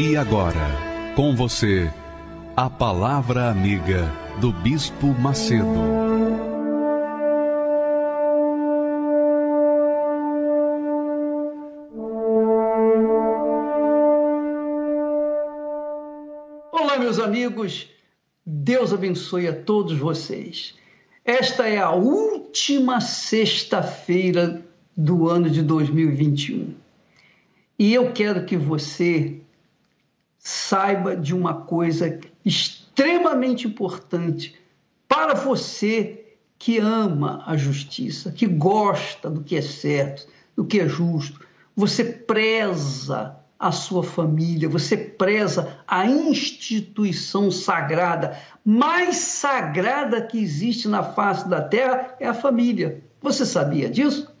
E agora, com você, a Palavra Amiga do Bispo Macedo. Olá, meus amigos, Deus abençoe a todos vocês. Esta é a última sexta-feira do ano de 2021 e eu quero que você saiba de uma coisa extremamente importante para você que ama a justiça, que gosta do que é certo, do que é justo. Você preza a sua família, você preza a instituição sagrada, mais sagrada que existe na face da terra é a família. Você sabia disso?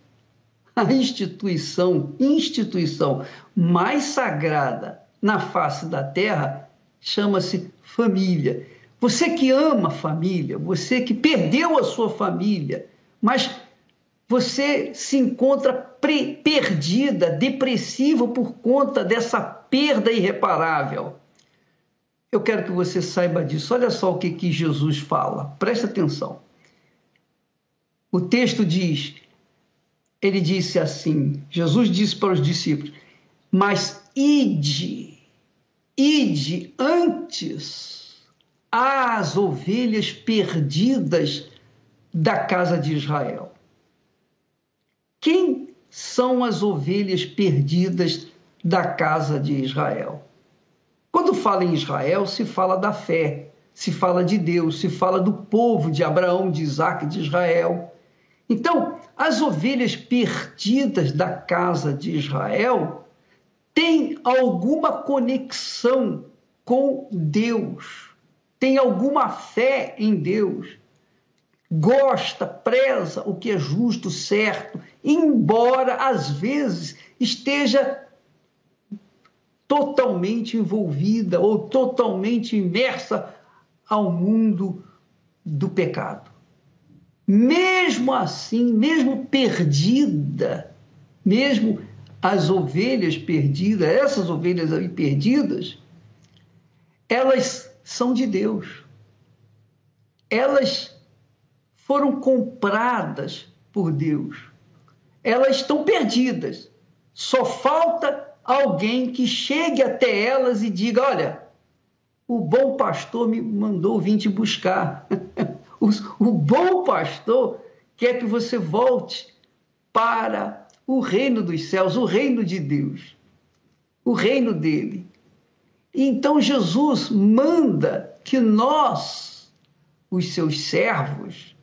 A instituição, instituição mais sagrada na face da terra chama-se família. Você que ama a família, você que perdeu a sua família, mas você se encontra perdida, depressiva por conta dessa perda irreparável. Eu quero que você saiba disso. Olha só o que, que Jesus fala, presta atenção. O texto diz: ele disse assim: Jesus disse para os discípulos, mas ide, ide antes às ovelhas perdidas da casa de Israel. Quem são as ovelhas perdidas da casa de Israel? Quando fala em Israel, se fala da fé, se fala de Deus, se fala do povo de Abraão, de Isaac, de Israel. Então, as ovelhas perdidas da casa de Israel tem alguma conexão com Deus, tem alguma fé em Deus, gosta, preza o que é justo, certo, embora às vezes esteja totalmente envolvida ou totalmente imersa ao mundo do pecado. Mesmo assim, mesmo perdida, mesmo as ovelhas perdidas, essas ovelhas aí perdidas, elas são de Deus. Elas foram compradas por Deus. Elas estão perdidas. Só falta alguém que chegue até elas e diga: Olha, o bom pastor me mandou vir te buscar. o bom pastor quer que você volte para o reino dos céus, o reino de Deus, o reino dele. Então Jesus manda que nós, os seus servos,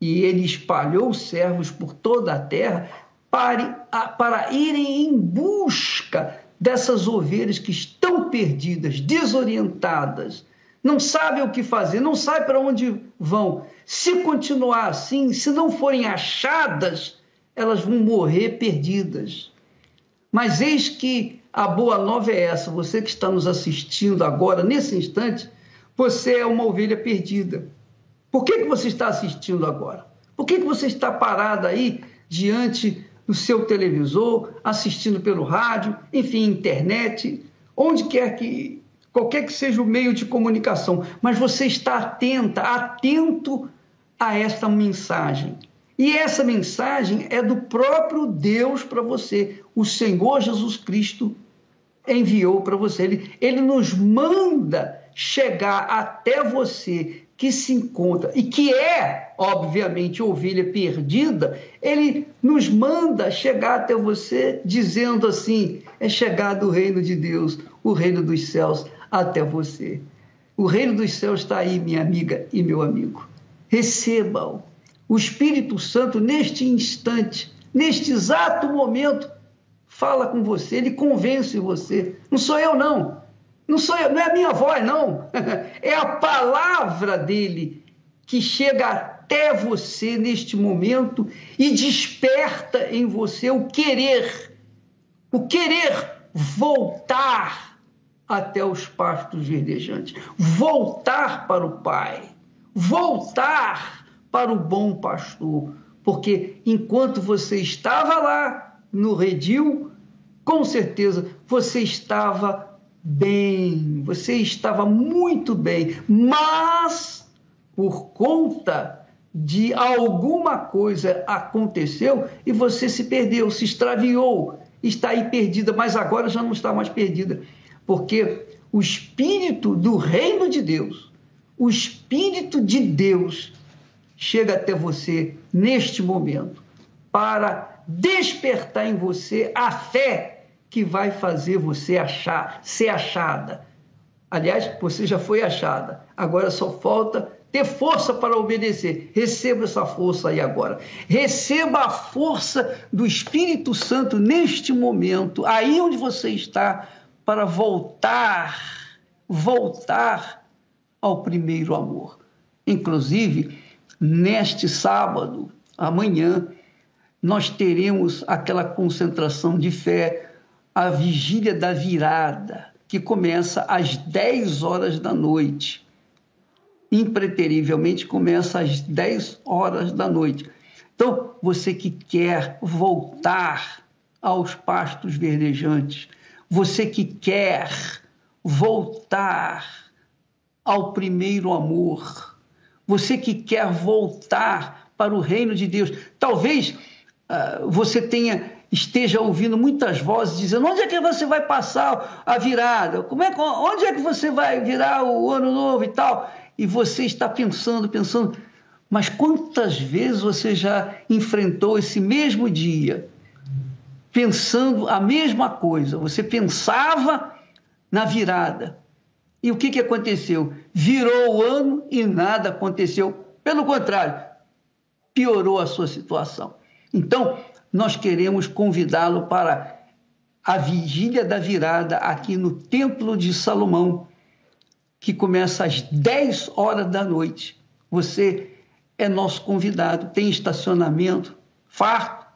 e ele espalhou servos por toda a terra, para, para irem em busca dessas ovelhas que estão perdidas, desorientadas, não sabem o que fazer, não sabem para onde vão. Se continuar assim, se não forem achadas, elas vão morrer perdidas. Mas eis que a boa nova é essa: você que está nos assistindo agora, nesse instante, você é uma ovelha perdida. Por que, que você está assistindo agora? Por que, que você está parado aí diante do seu televisor, assistindo pelo rádio, enfim, internet, onde quer que, qualquer que seja o meio de comunicação, mas você está atenta, atento a esta mensagem. E essa mensagem é do próprio Deus para você. O Senhor Jesus Cristo enviou para você. Ele, ele nos manda chegar até você que se encontra e que é, obviamente, ovelha perdida. Ele nos manda chegar até você dizendo assim: é chegado o reino de Deus, o reino dos céus até você. O reino dos céus está aí, minha amiga e meu amigo. Receba-o o Espírito Santo, neste instante, neste exato momento, fala com você, ele convence você. Não sou eu, não. Não sou eu, não é a minha voz, não. É a palavra dele que chega até você neste momento e desperta em você o querer, o querer voltar até os pastos verdejantes, voltar para o Pai, voltar para o bom pastor, porque enquanto você estava lá no redil, com certeza você estava bem, você estava muito bem, mas por conta de alguma coisa aconteceu e você se perdeu, se extraviou, está aí perdida, mas agora já não está mais perdida, porque o Espírito do Reino de Deus, o Espírito de Deus chega até você neste momento para despertar em você a fé que vai fazer você achar, ser achada. Aliás, você já foi achada, agora só falta ter força para obedecer. Receba essa força aí agora. Receba a força do Espírito Santo neste momento, aí onde você está, para voltar, voltar ao primeiro amor. Inclusive, neste sábado, amanhã, nós teremos aquela concentração de fé, a vigília da virada, que começa às 10 horas da noite impreterivelmente começa às 10 horas da noite. Então, você que quer voltar aos pastos verdejantes, você que quer voltar ao primeiro amor, você que quer voltar para o reino de Deus, talvez uh, você tenha esteja ouvindo muitas vozes dizendo onde é que você vai passar a virada, como é onde é que você vai virar o ano novo e tal e você está pensando, pensando, mas quantas vezes você já enfrentou esse mesmo dia pensando a mesma coisa? Você pensava na virada. E o que, que aconteceu? Virou o ano e nada aconteceu. Pelo contrário, piorou a sua situação. Então, nós queremos convidá-lo para a vigília da virada aqui no Templo de Salomão, que começa às 10 horas da noite. Você é nosso convidado, tem estacionamento farto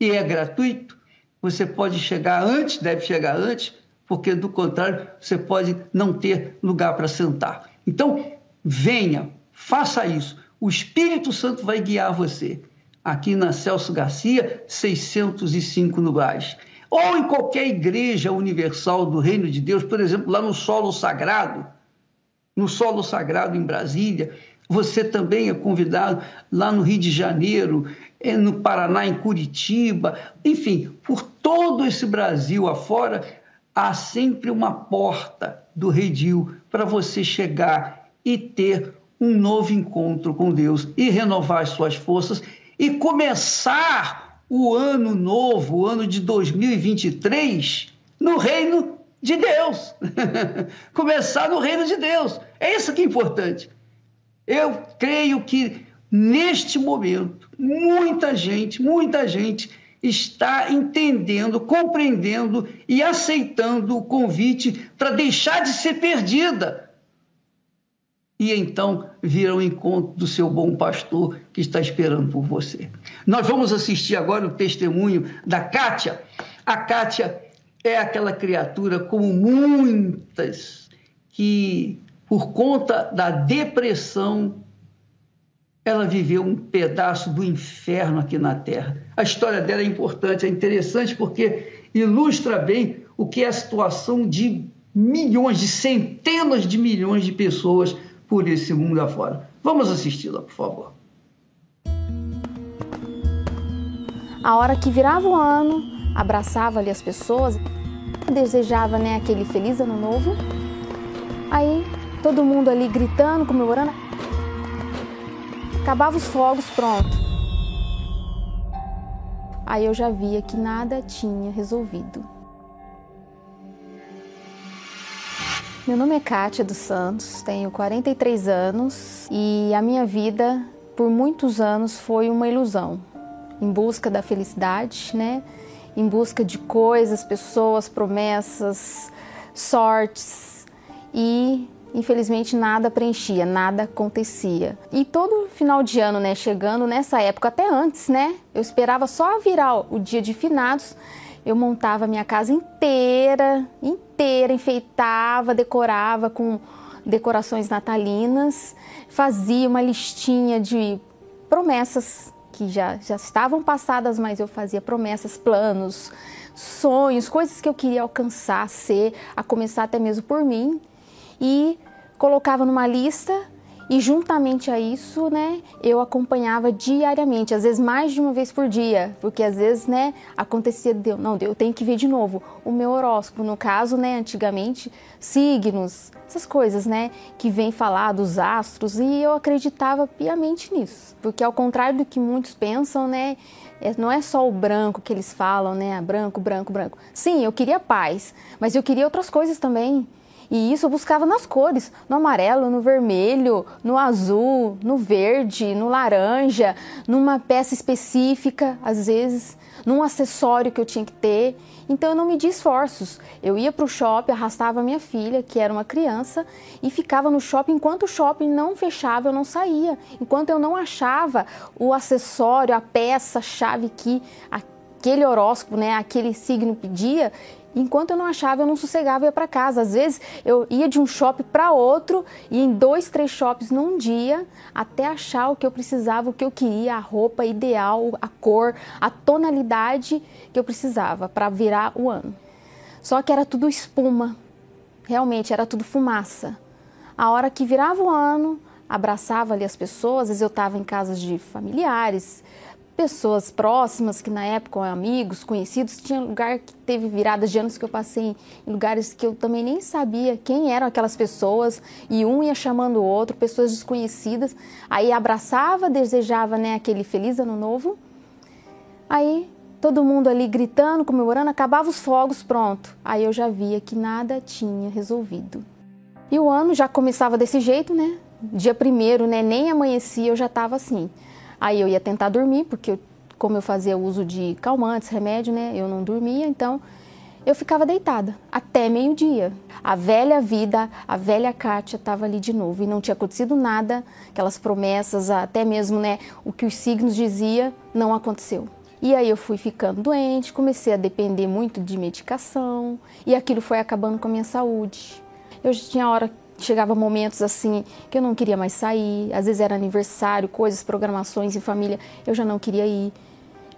e é gratuito. Você pode chegar antes, deve chegar antes, porque do contrário você pode não ter lugar para sentar. Então, venha, faça isso. O Espírito Santo vai guiar você. Aqui na Celso Garcia, 605 no Gás. Ou em qualquer igreja universal do Reino de Deus, por exemplo, lá no Solo Sagrado, no Solo Sagrado em Brasília. Você também é convidado lá no Rio de Janeiro, é, no Paraná, em Curitiba, enfim, por todo esse Brasil afora, há sempre uma porta do redil para você chegar e ter um novo encontro com Deus e renovar as suas forças e começar o ano novo, o ano de 2023, no reino de Deus. Começar no reino de Deus. É isso que é importante. Eu creio que neste momento, muita gente, muita gente está entendendo, compreendendo e aceitando o convite para deixar de ser perdida. E então vir ao encontro do seu bom pastor que está esperando por você. Nós vamos assistir agora o testemunho da Kátia. A Kátia é aquela criatura como muitas que, por conta da depressão, ela viveu um pedaço do inferno aqui na Terra. A história dela é importante, é interessante porque ilustra bem o que é a situação de milhões, de centenas de milhões de pessoas por esse mundo afora. Vamos assisti-la, por favor. A hora que virava o ano, abraçava ali as pessoas desejava né, aquele feliz ano novo. Aí todo mundo ali gritando, comemorando. Acabava os fogos, pronto. Aí eu já via que nada tinha resolvido. Meu nome é Kátia dos Santos, tenho 43 anos e a minha vida por muitos anos foi uma ilusão, em busca da felicidade, né? em busca de coisas, pessoas, promessas, sortes e infelizmente nada preenchia, nada acontecia. E todo final de ano, né, chegando nessa época, até antes, né, eu esperava só virar o dia de finados, eu montava minha casa inteira, inteira, enfeitava, decorava com decorações natalinas, fazia uma listinha de promessas que já, já estavam passadas, mas eu fazia promessas, planos, sonhos, coisas que eu queria alcançar, ser, a começar até mesmo por mim. E colocava numa lista e juntamente a isso, né, eu acompanhava diariamente, às vezes mais de uma vez por dia, porque às vezes, né, acontecia, de, não, eu tenho que ver de novo o meu horóscopo, no caso, né, antigamente, signos, essas coisas, né, que vem falar dos astros, e eu acreditava piamente nisso, porque ao contrário do que muitos pensam, né, é, não é só o branco que eles falam, né, branco, branco, branco. Sim, eu queria paz, mas eu queria outras coisas também. E isso eu buscava nas cores, no amarelo, no vermelho, no azul, no verde, no laranja, numa peça específica, às vezes, num acessório que eu tinha que ter. Então eu não media esforços. Eu ia para o shopping, arrastava minha filha, que era uma criança, e ficava no shopping enquanto o shopping não fechava, eu não saía. Enquanto eu não achava o acessório, a peça, a chave que aquele horóscopo, né, aquele signo pedia, Enquanto eu não achava, eu não sossegava, eu ia para casa. Às vezes eu ia de um shopping para outro e em dois, três shoppings num dia até achar o que eu precisava, o que eu queria, a roupa ideal, a cor, a tonalidade que eu precisava para virar o ano. Só que era tudo espuma, realmente era tudo fumaça. A hora que virava o ano, abraçava ali as pessoas, às vezes eu estava em casas de familiares, pessoas próximas, que na época, amigos, conhecidos, tinha lugar que teve viradas de anos que eu passei em lugares que eu também nem sabia quem eram aquelas pessoas, e um ia chamando o outro, pessoas desconhecidas, aí abraçava, desejava né, aquele feliz ano novo, aí todo mundo ali gritando, comemorando, acabava os fogos, pronto. Aí eu já via que nada tinha resolvido. E o ano já começava desse jeito, né? Dia primeiro, né? Nem amanhecia, eu já estava assim. Aí eu ia tentar dormir, porque eu, como eu fazia uso de calmantes, remédio, né? Eu não dormia, então eu ficava deitada até meio-dia. A velha vida, a velha Kátia estava ali de novo e não tinha acontecido nada, aquelas promessas, até mesmo né, o que os signos dizia, não aconteceu. E aí eu fui ficando doente, comecei a depender muito de medicação e aquilo foi acabando com a minha saúde. Eu já tinha hora chegava momentos assim que eu não queria mais sair, às vezes era aniversário, coisas, programações em família, eu já não queria ir,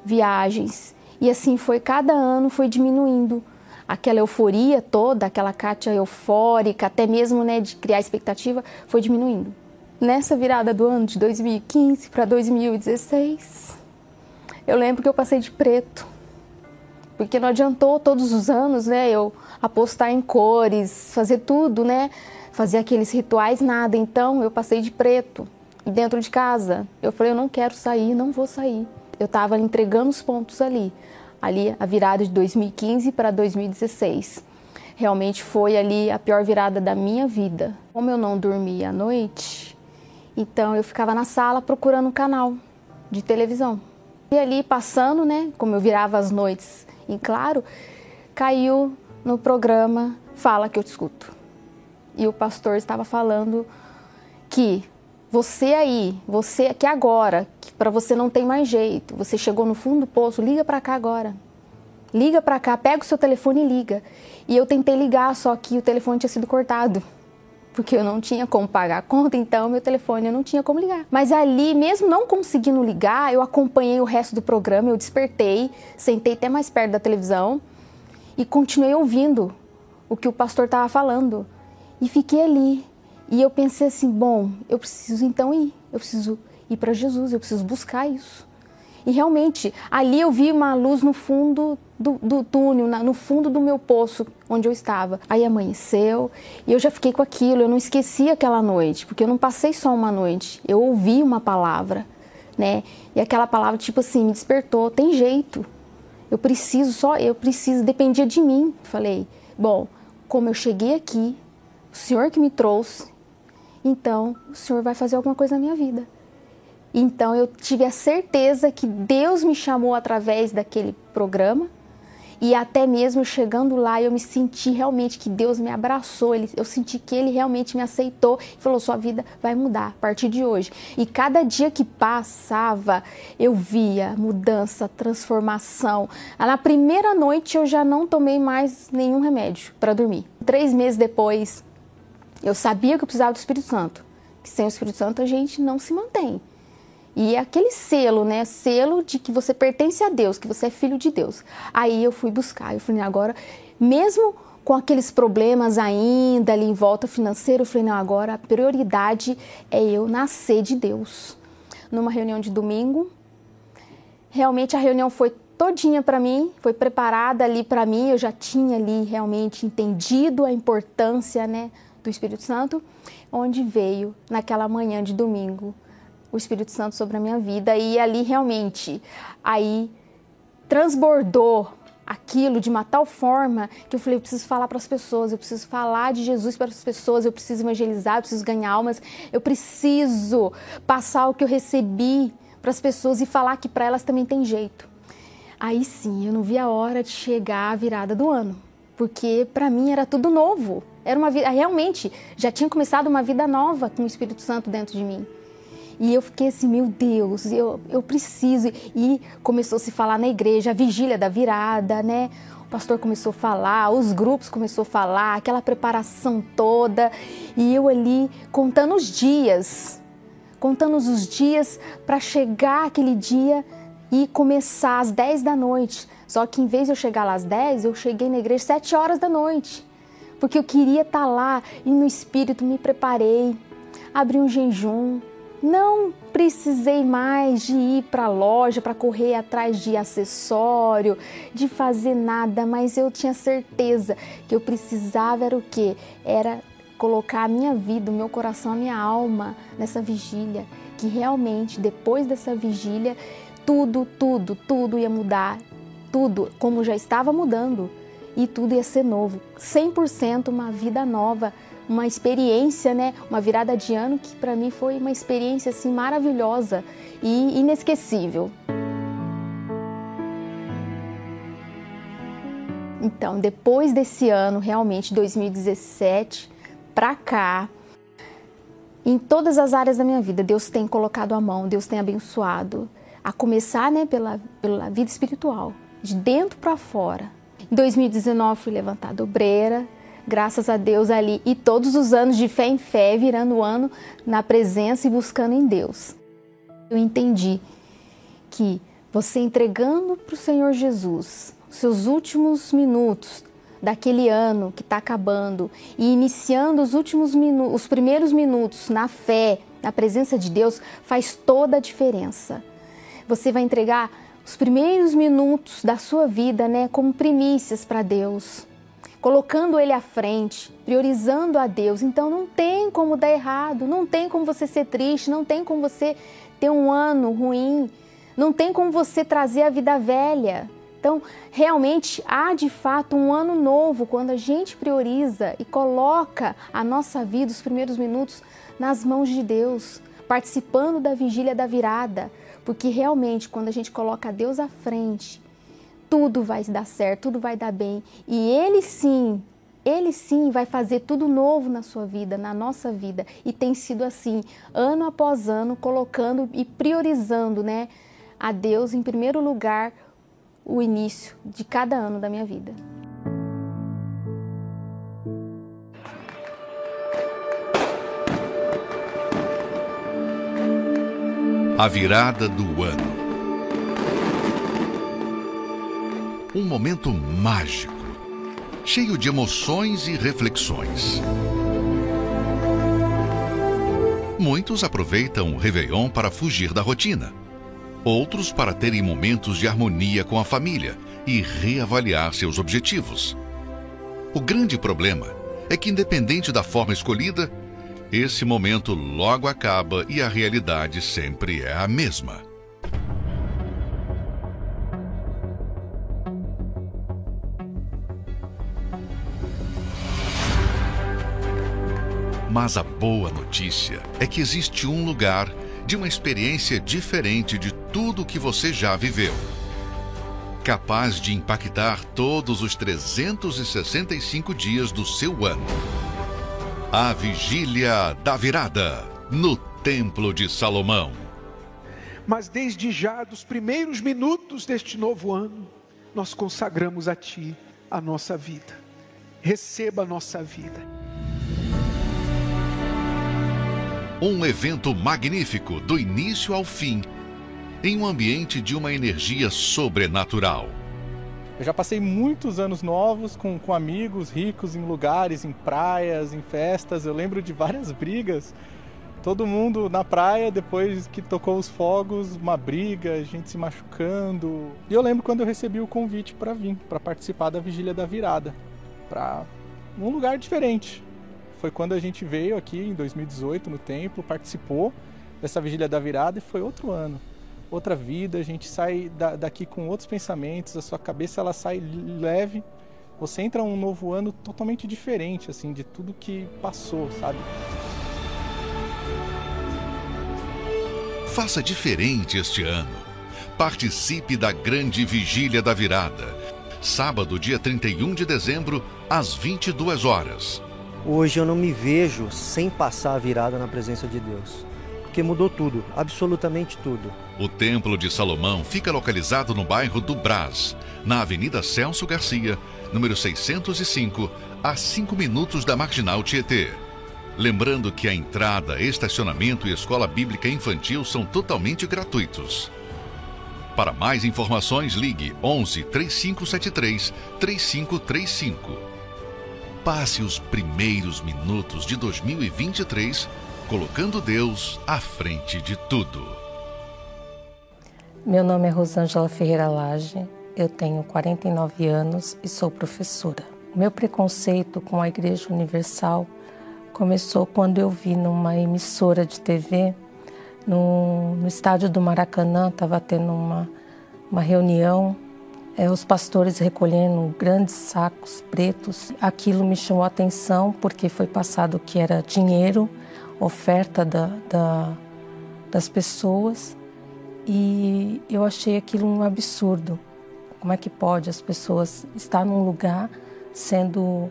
viagens. E assim foi, cada ano foi diminuindo. Aquela euforia toda, aquela Kátia eufórica, até mesmo né, de criar expectativa, foi diminuindo. Nessa virada do ano de 2015 para 2016, eu lembro que eu passei de preto, porque não adiantou todos os anos, né, eu apostar em cores, fazer tudo, né, fazer aqueles rituais, nada. Então eu passei de preto dentro de casa. Eu falei, eu não quero sair, não vou sair. Eu estava entregando os pontos ali, ali a virada de 2015 para 2016. Realmente foi ali a pior virada da minha vida. Como eu não dormia à noite, então eu ficava na sala procurando um canal de televisão. E ali passando, né, como eu virava as noites em claro, caiu no programa Fala que eu te escuto e o pastor estava falando que você aí, você que agora, para você não tem mais jeito, você chegou no fundo do poço, liga para cá agora. Liga para cá, pega o seu telefone e liga. E eu tentei ligar, só que o telefone tinha sido cortado. Porque eu não tinha como pagar a conta, então meu telefone eu não tinha como ligar. Mas ali, mesmo não conseguindo ligar, eu acompanhei o resto do programa, eu despertei, sentei até mais perto da televisão e continuei ouvindo o que o pastor estava falando. E fiquei ali. E eu pensei assim: bom, eu preciso então ir, eu preciso ir para Jesus, eu preciso buscar isso. E realmente, ali eu vi uma luz no fundo do, do túnel, na, no fundo do meu poço onde eu estava. Aí amanheceu e eu já fiquei com aquilo, eu não esqueci aquela noite, porque eu não passei só uma noite, eu ouvi uma palavra, né? E aquela palavra, tipo assim, me despertou: tem jeito, eu preciso só, eu preciso, dependia de mim. Falei: bom, como eu cheguei aqui, o Senhor que me trouxe, então o Senhor vai fazer alguma coisa na minha vida. Então eu tive a certeza que Deus me chamou através daquele programa, E até mesmo chegando lá, eu me senti realmente que Deus me abraçou, ele, eu senti que Ele realmente me aceitou e falou: sua vida vai mudar a partir de hoje. E cada dia que passava, eu via mudança, transformação. Na primeira noite, eu já não tomei mais nenhum remédio para dormir. Três meses depois, eu sabia que eu precisava do Espírito Santo. Que sem o Espírito Santo a gente não se mantém. E aquele selo, né? Selo de que você pertence a Deus, que você é filho de Deus. Aí eu fui buscar, eu falei, agora, mesmo com aqueles problemas ainda ali em volta financeira, eu falei, não, agora a prioridade é eu nascer de Deus. Numa reunião de domingo, realmente a reunião foi todinha para mim, foi preparada ali para mim, eu já tinha ali realmente entendido a importância, né, do Espírito Santo, onde veio naquela manhã de domingo o Espírito Santo sobre a minha vida e ali realmente aí transbordou aquilo de uma tal forma que eu falei, eu preciso falar para as pessoas, eu preciso falar de Jesus para as pessoas, eu preciso evangelizar, eu preciso ganhar almas, eu preciso passar o que eu recebi para as pessoas e falar que para elas também tem jeito. Aí sim, eu não vi a hora de chegar à virada do ano, porque para mim era tudo novo. Era uma vida, realmente, já tinha começado uma vida nova com o Espírito Santo dentro de mim. E eu fiquei assim, meu Deus, eu, eu preciso. E começou a se falar na igreja, a vigília da virada, né? O pastor começou a falar, os grupos começou a falar, aquela preparação toda. E eu ali contando os dias, contando os dias para chegar aquele dia e começar às 10 da noite. Só que em vez de eu chegar lá às 10, eu cheguei na igreja às 7 horas da noite. Porque eu queria estar tá lá e no espírito me preparei, abri um jejum, não precisei mais de ir para a loja para correr atrás de acessório, de fazer nada, mas eu tinha certeza que eu precisava era o quê? Era colocar a minha vida, o meu coração, a minha alma nessa vigília, que realmente depois dessa vigília tudo, tudo, tudo ia mudar, tudo como já estava mudando e tudo ia ser novo, 100% uma vida nova uma experiência, né, uma virada de ano que para mim foi uma experiência assim maravilhosa e inesquecível. Então, depois desse ano, realmente 2017 para cá, em todas as áreas da minha vida, Deus tem colocado a mão, Deus tem abençoado, a começar, né, pela, pela vida espiritual, de dentro para fora. Em 2019 fui levantada obreira, graças a Deus ali e todos os anos de fé em fé, virando o ano na presença e buscando em Deus. Eu entendi que você entregando para o Senhor Jesus os seus últimos minutos daquele ano que está acabando e iniciando os últimos minutos, os primeiros minutos na fé, na presença de Deus, faz toda a diferença. Você vai entregar os primeiros minutos da sua vida, né, como primícias para Deus colocando Ele à frente, priorizando a Deus. Então não tem como dar errado, não tem como você ser triste, não tem como você ter um ano ruim, não tem como você trazer a vida velha. Então, realmente há de fato um ano novo quando a gente prioriza e coloca a nossa vida, os primeiros minutos, nas mãos de Deus, participando da vigília da virada, porque realmente quando a gente coloca Deus à frente, tudo vai dar certo, tudo vai dar bem. E Ele sim, Ele sim vai fazer tudo novo na sua vida, na nossa vida. E tem sido assim, ano após ano, colocando e priorizando, né, a Deus em primeiro lugar o início de cada ano da minha vida. A virada do ano. um momento mágico, cheio de emoções e reflexões. Muitos aproveitam o Réveillon para fugir da rotina. Outros para terem momentos de harmonia com a família e reavaliar seus objetivos. O grande problema é que, independente da forma escolhida, esse momento logo acaba e a realidade sempre é a mesma. Mas a boa notícia é que existe um lugar de uma experiência diferente de tudo que você já viveu. capaz de impactar todos os 365 dias do seu ano. A Vigília da Virada, no Templo de Salomão. Mas desde já, dos primeiros minutos deste novo ano, nós consagramos a Ti a nossa vida. Receba a nossa vida. Um evento magnífico do início ao fim, em um ambiente de uma energia sobrenatural. Eu já passei muitos anos novos com, com amigos ricos em lugares, em praias, em festas. Eu lembro de várias brigas. Todo mundo na praia, depois que tocou os fogos, uma briga, gente se machucando. E eu lembro quando eu recebi o convite para vir, para participar da Vigília da Virada, para um lugar diferente, foi quando a gente veio aqui em 2018 no templo, participou dessa vigília da virada e foi outro ano, outra vida. A gente sai daqui com outros pensamentos, a sua cabeça ela sai leve. Você entra um novo ano totalmente diferente assim de tudo que passou, sabe? Faça diferente este ano. Participe da grande vigília da virada. Sábado, dia 31 de dezembro, às 22 horas. Hoje eu não me vejo sem passar a virada na presença de Deus. Porque mudou tudo, absolutamente tudo. O Templo de Salomão fica localizado no bairro do Brás, na Avenida Celso Garcia, número 605, a 5 minutos da Marginal Tietê. Lembrando que a entrada, estacionamento e escola bíblica infantil são totalmente gratuitos. Para mais informações, ligue 11 3573 3535 passe os primeiros minutos de 2023 colocando Deus à frente de tudo. Meu nome é Rosângela Ferreira Lage, eu tenho 49 anos e sou professora. Meu preconceito com a Igreja Universal começou quando eu vi numa emissora de TV, no, no estádio do Maracanã, estava tendo uma, uma reunião é, os pastores recolhendo grandes sacos pretos. Aquilo me chamou a atenção porque foi passado que era dinheiro, oferta da, da, das pessoas, e eu achei aquilo um absurdo. Como é que pode as pessoas estar num lugar sendo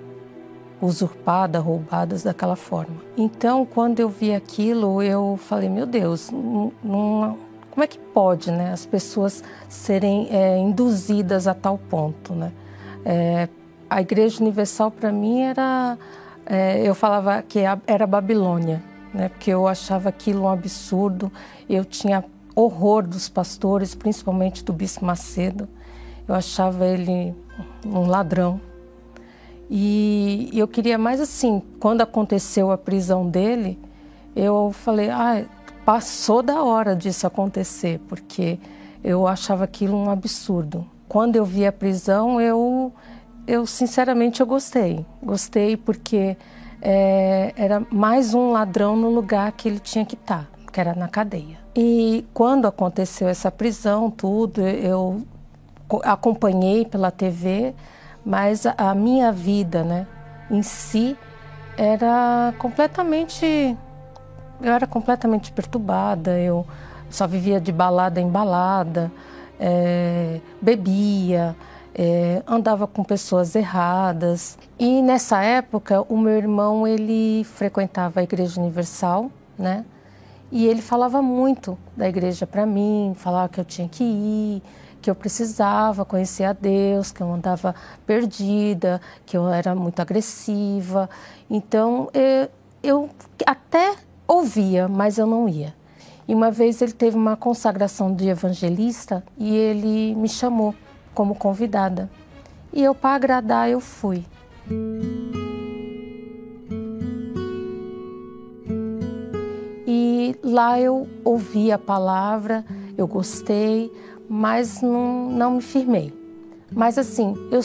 usurpadas, roubadas daquela forma? Então, quando eu vi aquilo, eu falei: meu Deus, não, como é que pode né, as pessoas serem é, induzidas a tal ponto? Né? É, a Igreja Universal, para mim, era. É, eu falava que era Babilônia, né, porque eu achava aquilo um absurdo. Eu tinha horror dos pastores, principalmente do Bispo Macedo. Eu achava ele um ladrão. E eu queria mais assim, quando aconteceu a prisão dele, eu falei, ah, passou da hora disso acontecer, porque eu achava aquilo um absurdo. Quando eu vi a prisão, eu, eu sinceramente eu gostei. Gostei porque é, era mais um ladrão no lugar que ele tinha que estar, tá, que era na cadeia. E quando aconteceu essa prisão, tudo, eu acompanhei pela TV, mas a, minha vida, né, em si, era completamente eu era completamente perturbada, eu só vivia de balada em balada, é, bebia, é, andava com pessoas erradas. E nessa época, o meu irmão ele frequentava a Igreja Universal, né? E ele falava muito da igreja para mim, falava que eu tinha que ir, que eu precisava conhecer a Deus, que eu andava perdida, que eu era muito agressiva. Então, eu, eu até ouvia, mas eu não ia. E uma vez ele teve uma consagração de evangelista e ele me chamou como convidada. E eu, para agradar, eu fui. E lá eu ouvi a palavra, eu gostei, mas não, não me firmei. Mas assim, eu,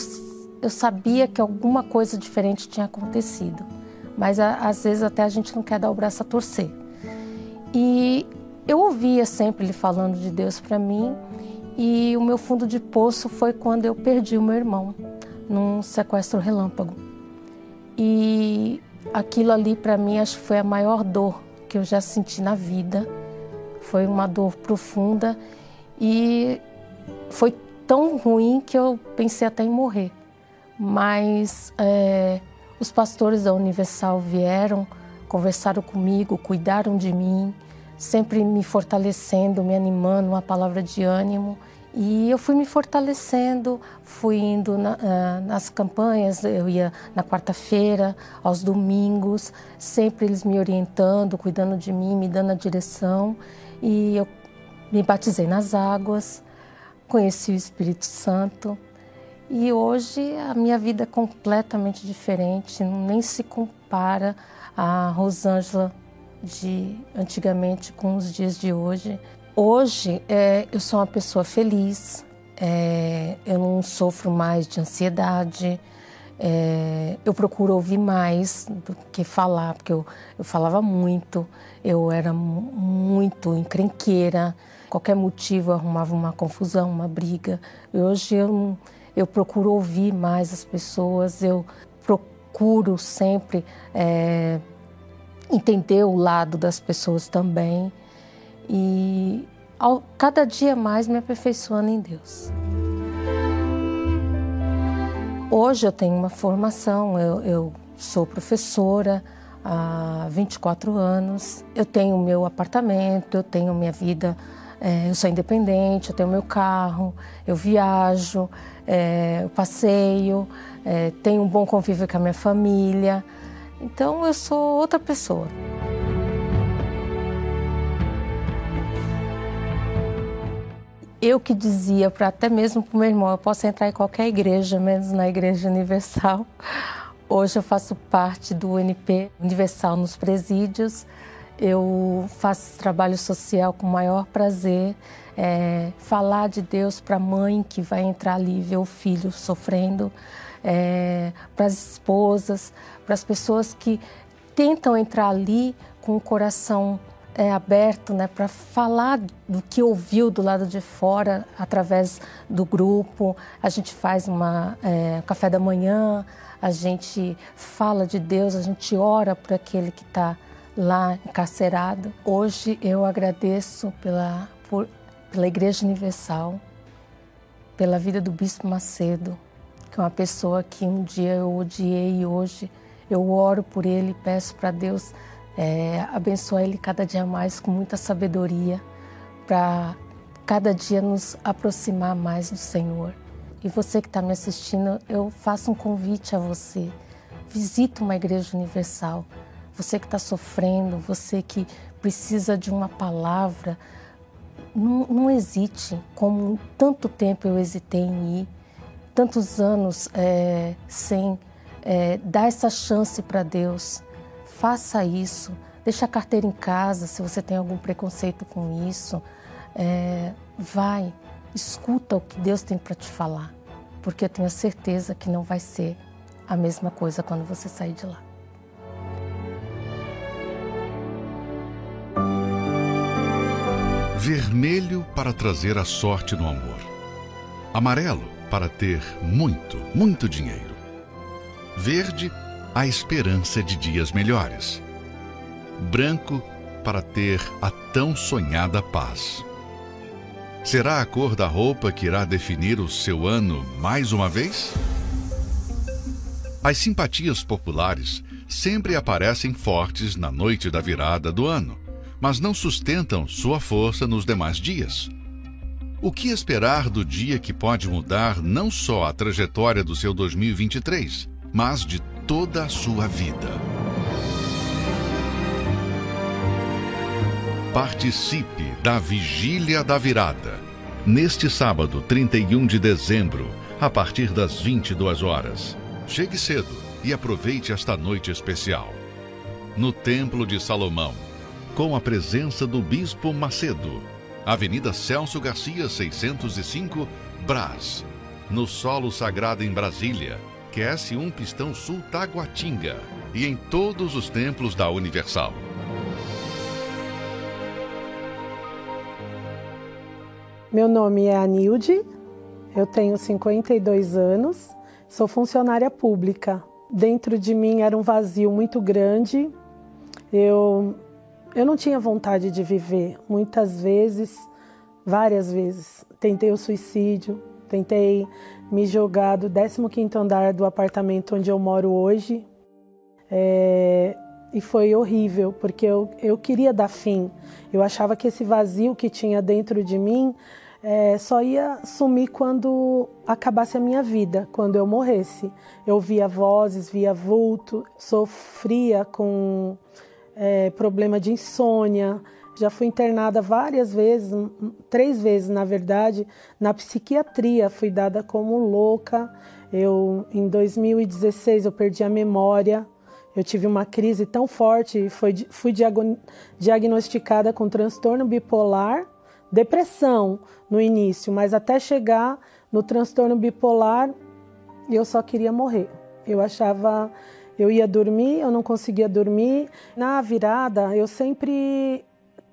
eu sabia que alguma coisa diferente tinha acontecido mas a, às vezes até a gente não quer dar o braço a torcer. E eu ouvia sempre ele falando de Deus para mim, e o meu fundo de poço foi quando eu perdi o meu irmão num sequestro relâmpago. E aquilo ali para mim acho que foi a maior dor que eu já senti na vida. Foi uma dor profunda e foi tão ruim que eu pensei até em morrer. Mas é, os pastores da Universal vieram, conversaram comigo, cuidaram de mim, sempre me fortalecendo, me animando, uma palavra de ânimo. E eu fui me fortalecendo, fui indo na, uh, nas campanhas, eu ia na quarta-feira, aos domingos, sempre eles me orientando, cuidando de mim, me dando a direção. E eu me batizei nas águas, conheci o Espírito Santo. E hoje a minha vida é completamente diferente, nem se compara a Rosângela de antigamente com os dias de hoje. Hoje é, eu sou uma pessoa feliz, é, eu não sofro mais de ansiedade, é, eu procuro ouvir mais do que falar, porque eu, eu falava muito, eu era muito encrenqueira, qualquer motivo eu arrumava uma confusão, uma briga. E hoje eu, eu procuro ouvir mais as pessoas, eu procuro sempre é, entender o lado das pessoas também e ao, cada dia mais me aperfeiçoando em Deus. Hoje eu tenho uma formação, eu, eu sou professora há 24 anos, eu tenho meu apartamento, eu tenho minha vida, é, eu sou independente, eu tenho meu carro, eu viajo, é, eu passeio, é, tenho um bom convívio com a minha família. Então eu sou outra pessoa. Eu que dizia para até mesmo para o meu irmão, eu posso entrar em qualquer igreja, menos na Igreja Universal. Hoje eu faço parte do UNP Universal nos presídios. Eu faço trabalho social com o maior prazer. É, falar de Deus para a mãe que vai entrar ali e ver o filho sofrendo, é, para as esposas, para as pessoas que tentam entrar ali com o coração é, aberto né, para falar do que ouviu do lado de fora através do grupo. A gente faz uma é, café da manhã, a gente fala de Deus, a gente ora por aquele que está lá encarcerado. Hoje eu agradeço pela, por, pela Igreja Universal, pela vida do Bispo Macedo, que é uma pessoa que um dia eu odiei e hoje eu oro por ele peço para Deus é, abençoar Ele cada dia mais com muita sabedoria para cada dia nos aproximar mais do Senhor. E você que está me assistindo, eu faço um convite a você. Visite uma igreja universal. Você que está sofrendo, você que precisa de uma palavra, não, não, hesite, como tanto tempo eu hesitei em ir, tantos anos é, sem é, dar essa chance para Deus. Faça isso. Deixa a carteira em casa se você tem algum preconceito com isso. É, vai, escuta o que Deus tem para te falar, porque eu tenho certeza que não vai ser a mesma coisa quando você sair de lá. Vermelho para trazer a sorte no amor. Amarelo para ter muito, muito dinheiro. Verde a esperança de dias melhores. Branco para ter a tão sonhada paz. Será a cor da roupa que irá definir o seu ano mais uma vez? As simpatias populares sempre aparecem fortes na noite da virada do ano, mas não sustentam sua força nos demais dias. O que esperar do dia que pode mudar não só a trajetória do seu 2023, mas de toda a sua vida. Participe da Vigília da Virada. Neste sábado, 31 de dezembro, a partir das 22 horas. Chegue cedo e aproveite esta noite especial. No Templo de Salomão, com a presença do Bispo Macedo, Avenida Celso Garcia, 605, Brás. No Solo Sagrado em Brasília, QS1 Pistão Sul Taguatinga e em todos os templos da Universal. Meu nome é Anilde, eu tenho 52 anos, sou funcionária pública. Dentro de mim era um vazio muito grande, eu, eu não tinha vontade de viver. Muitas vezes, várias vezes, tentei o suicídio, Tentei me jogar do 15º andar do apartamento onde eu moro hoje. É, e foi horrível, porque eu, eu queria dar fim. Eu achava que esse vazio que tinha dentro de mim é, só ia sumir quando acabasse a minha vida, quando eu morresse. Eu via vozes, via vulto, sofria com é, problema de insônia. Já fui internada várias vezes, três vezes na verdade, na psiquiatria. Fui dada como louca. Eu, em 2016, eu perdi a memória. Eu tive uma crise tão forte, foi, fui diagnosticada com transtorno bipolar, depressão no início, mas até chegar no transtorno bipolar, eu só queria morrer. Eu achava, eu ia dormir, eu não conseguia dormir. Na virada, eu sempre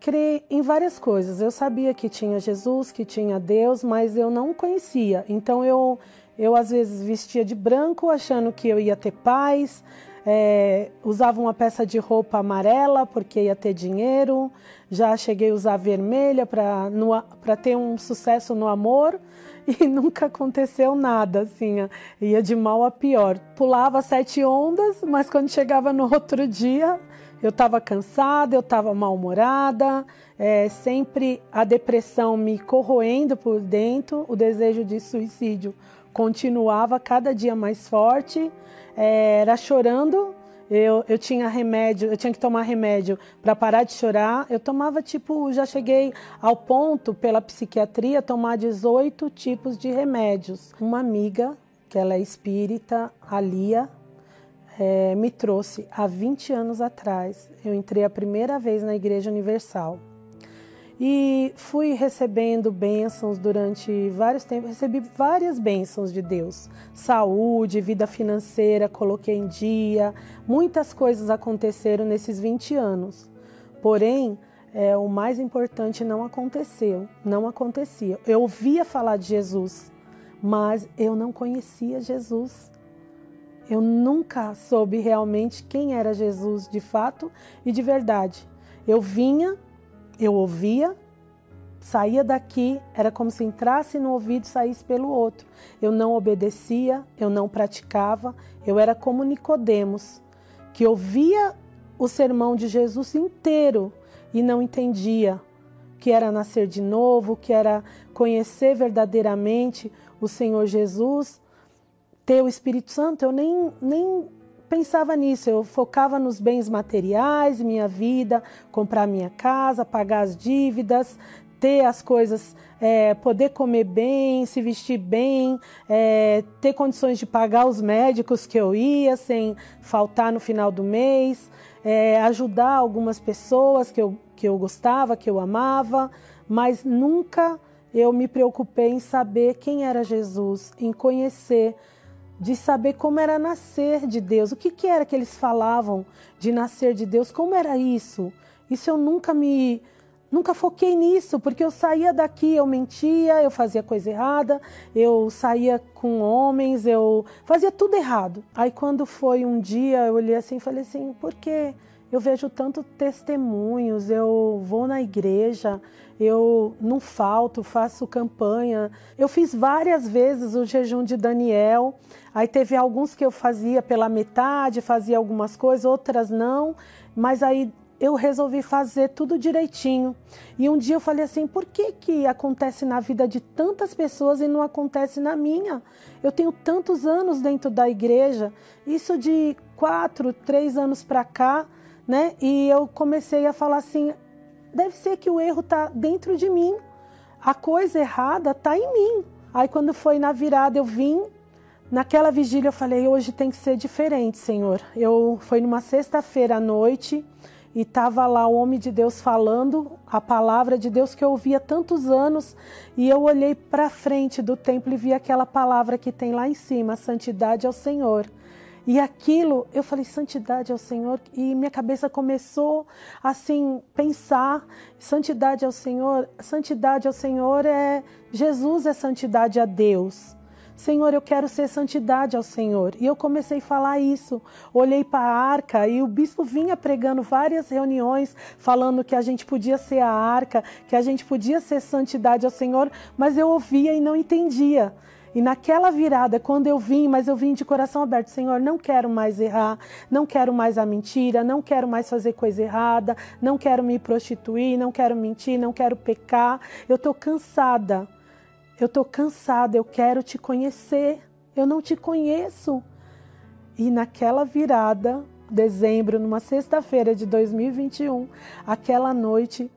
criei em várias coisas. Eu sabia que tinha Jesus, que tinha Deus, mas eu não conhecia. Então eu, eu às vezes vestia de branco, achando que eu ia ter paz é, usava uma peça de roupa amarela porque ia ter dinheiro. Já cheguei a usar vermelha para ter um sucesso no amor e nunca aconteceu nada, assim, ia de mal a pior. Pulava sete ondas, mas quando chegava no outro dia, eu estava cansada, eu estava mal-humorada, é, sempre a depressão me corroendo por dentro, o desejo de suicídio continuava cada dia mais forte era chorando. Eu, eu tinha remédio, eu tinha que tomar remédio para parar de chorar. Eu tomava tipo, já cheguei ao ponto pela psiquiatria tomar 18 tipos de remédios. Uma amiga, que ela é espírita, a Lia, é, me trouxe há 20 anos atrás. Eu entrei a primeira vez na Igreja Universal. E fui recebendo bênçãos durante vários tempos, recebi várias bênçãos de Deus. Saúde, vida financeira, coloquei em dia, muitas coisas aconteceram nesses 20 anos. Porém, é, o mais importante não aconteceu, não acontecia. Eu ouvia falar de Jesus, mas eu não conhecia Jesus. Eu nunca soube realmente quem era Jesus de fato e de verdade. Eu vinha eu ouvia, saía daqui, era como se entrasse no ouvido e saísse pelo outro. Eu não obedecia, eu não praticava, eu era como Nicodemos, que ouvia o sermão de Jesus inteiro e não entendia que era nascer de novo, que era conhecer verdadeiramente o Senhor Jesus, ter o Espírito Santo. Eu nem, nem pensava nisso, eu focava nos bens materiais, minha vida, comprar minha casa, pagar as dívidas, ter as coisas, é, poder comer bem, se vestir bem, é, ter condições de pagar os médicos que eu ia sem faltar no final do mês, é, ajudar algumas pessoas que eu, que eu gostava, que eu amava, mas nunca eu me preocupei em saber quem era Jesus, em conhecer de saber como era nascer de Deus, o que, que era que eles falavam de nascer de Deus, como era isso. Isso eu nunca me. Nunca foquei nisso, porque eu saía daqui, eu mentia, eu fazia coisa errada, eu saía com homens, eu fazia tudo errado. Aí quando foi um dia, eu olhei assim e falei assim, por quê? Eu vejo tanto testemunhos, eu vou na igreja, eu não falto, faço campanha. Eu fiz várias vezes o jejum de Daniel. Aí teve alguns que eu fazia pela metade, fazia algumas coisas, outras não. Mas aí eu resolvi fazer tudo direitinho. E um dia eu falei assim: por que, que acontece na vida de tantas pessoas e não acontece na minha? Eu tenho tantos anos dentro da igreja, isso de quatro, três anos para cá né? E eu comecei a falar assim: deve ser que o erro está dentro de mim, a coisa errada está em mim. Aí quando foi na virada eu vim, naquela vigília eu falei: hoje tem que ser diferente, Senhor. Eu foi numa sexta-feira à noite e estava lá o homem de Deus falando a palavra de Deus que eu ouvia tantos anos e eu olhei para frente do templo e vi aquela palavra que tem lá em cima, santidade ao Senhor. E aquilo, eu falei, santidade ao Senhor, e minha cabeça começou assim, pensar, santidade ao Senhor, santidade ao Senhor é Jesus é santidade a Deus. Senhor, eu quero ser santidade ao Senhor. E eu comecei a falar isso. Olhei para a arca e o bispo vinha pregando várias reuniões, falando que a gente podia ser a arca, que a gente podia ser santidade ao Senhor, mas eu ouvia e não entendia. E naquela virada, quando eu vim, mas eu vim de coração aberto, Senhor, não quero mais errar, não quero mais a mentira, não quero mais fazer coisa errada, não quero me prostituir, não quero mentir, não quero pecar. Eu estou cansada eu estou cansada, eu quero te conhecer. Eu não te conheço. E naquela virada, dezembro, numa sexta-feira de 2021, aquela noite,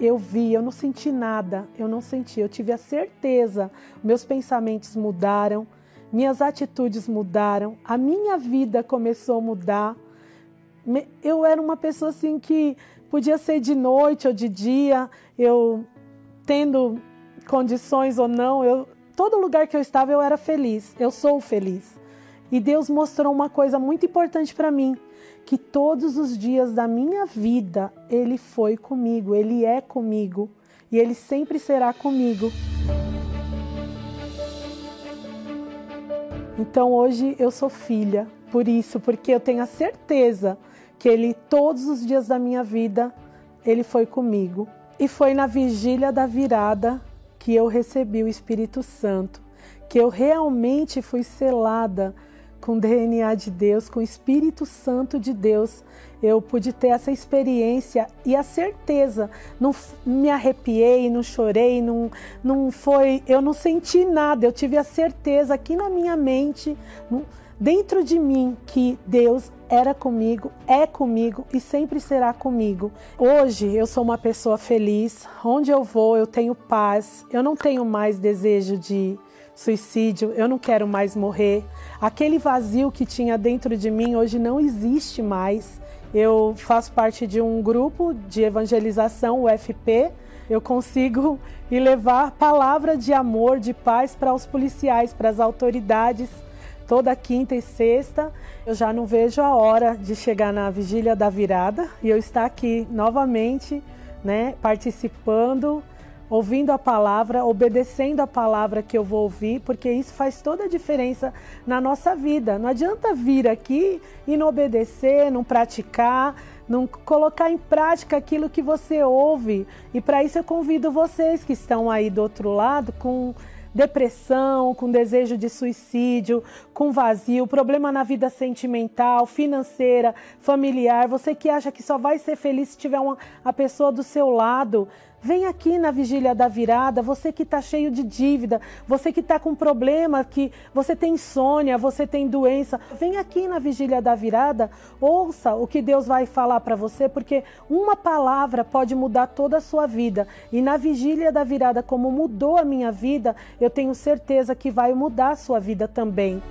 eu vi, eu não senti nada, eu não senti, eu tive a certeza, meus pensamentos mudaram, minhas atitudes mudaram, a minha vida começou a mudar. Eu era uma pessoa assim que podia ser de noite ou de dia, eu tendo condições ou não, eu, todo lugar que eu estava eu era feliz, eu sou feliz. E Deus mostrou uma coisa muito importante para mim, que todos os dias da minha vida Ele foi comigo, Ele é comigo e Ele sempre será comigo. Então hoje eu sou filha, por isso, porque eu tenho a certeza que Ele, todos os dias da minha vida, Ele foi comigo. E foi na vigília da virada que eu recebi o Espírito Santo, que eu realmente fui selada com DNA de Deus, com o Espírito Santo de Deus. Eu pude ter essa experiência e a certeza. Não me arrepiei, não chorei, não, não foi. Eu não senti nada. Eu tive a certeza aqui na minha mente, dentro de mim, que Deus era comigo, é comigo e sempre será comigo. Hoje eu sou uma pessoa feliz, onde eu vou eu tenho paz, eu não tenho mais desejo de suicídio, eu não quero mais morrer. Aquele vazio que tinha dentro de mim hoje não existe mais. Eu faço parte de um grupo de evangelização, o FP. Eu consigo ir levar palavra de amor, de paz para os policiais, para as autoridades toda quinta e sexta. Eu já não vejo a hora de chegar na vigília da virada e eu estar aqui novamente, né, participando, ouvindo a palavra, obedecendo a palavra que eu vou ouvir, porque isso faz toda a diferença na nossa vida. Não adianta vir aqui e não obedecer, não praticar, não colocar em prática aquilo que você ouve. E para isso eu convido vocês que estão aí do outro lado com depressão, com desejo de suicídio, com vazio, problema na vida sentimental, financeira, familiar, você que acha que só vai ser feliz se tiver uma, a pessoa do seu lado, Vem aqui na vigília da virada, você que está cheio de dívida, você que está com problema, que você tem insônia, você tem doença. Vem aqui na vigília da virada, ouça o que Deus vai falar para você, porque uma palavra pode mudar toda a sua vida. E na vigília da virada, como mudou a minha vida, eu tenho certeza que vai mudar a sua vida também.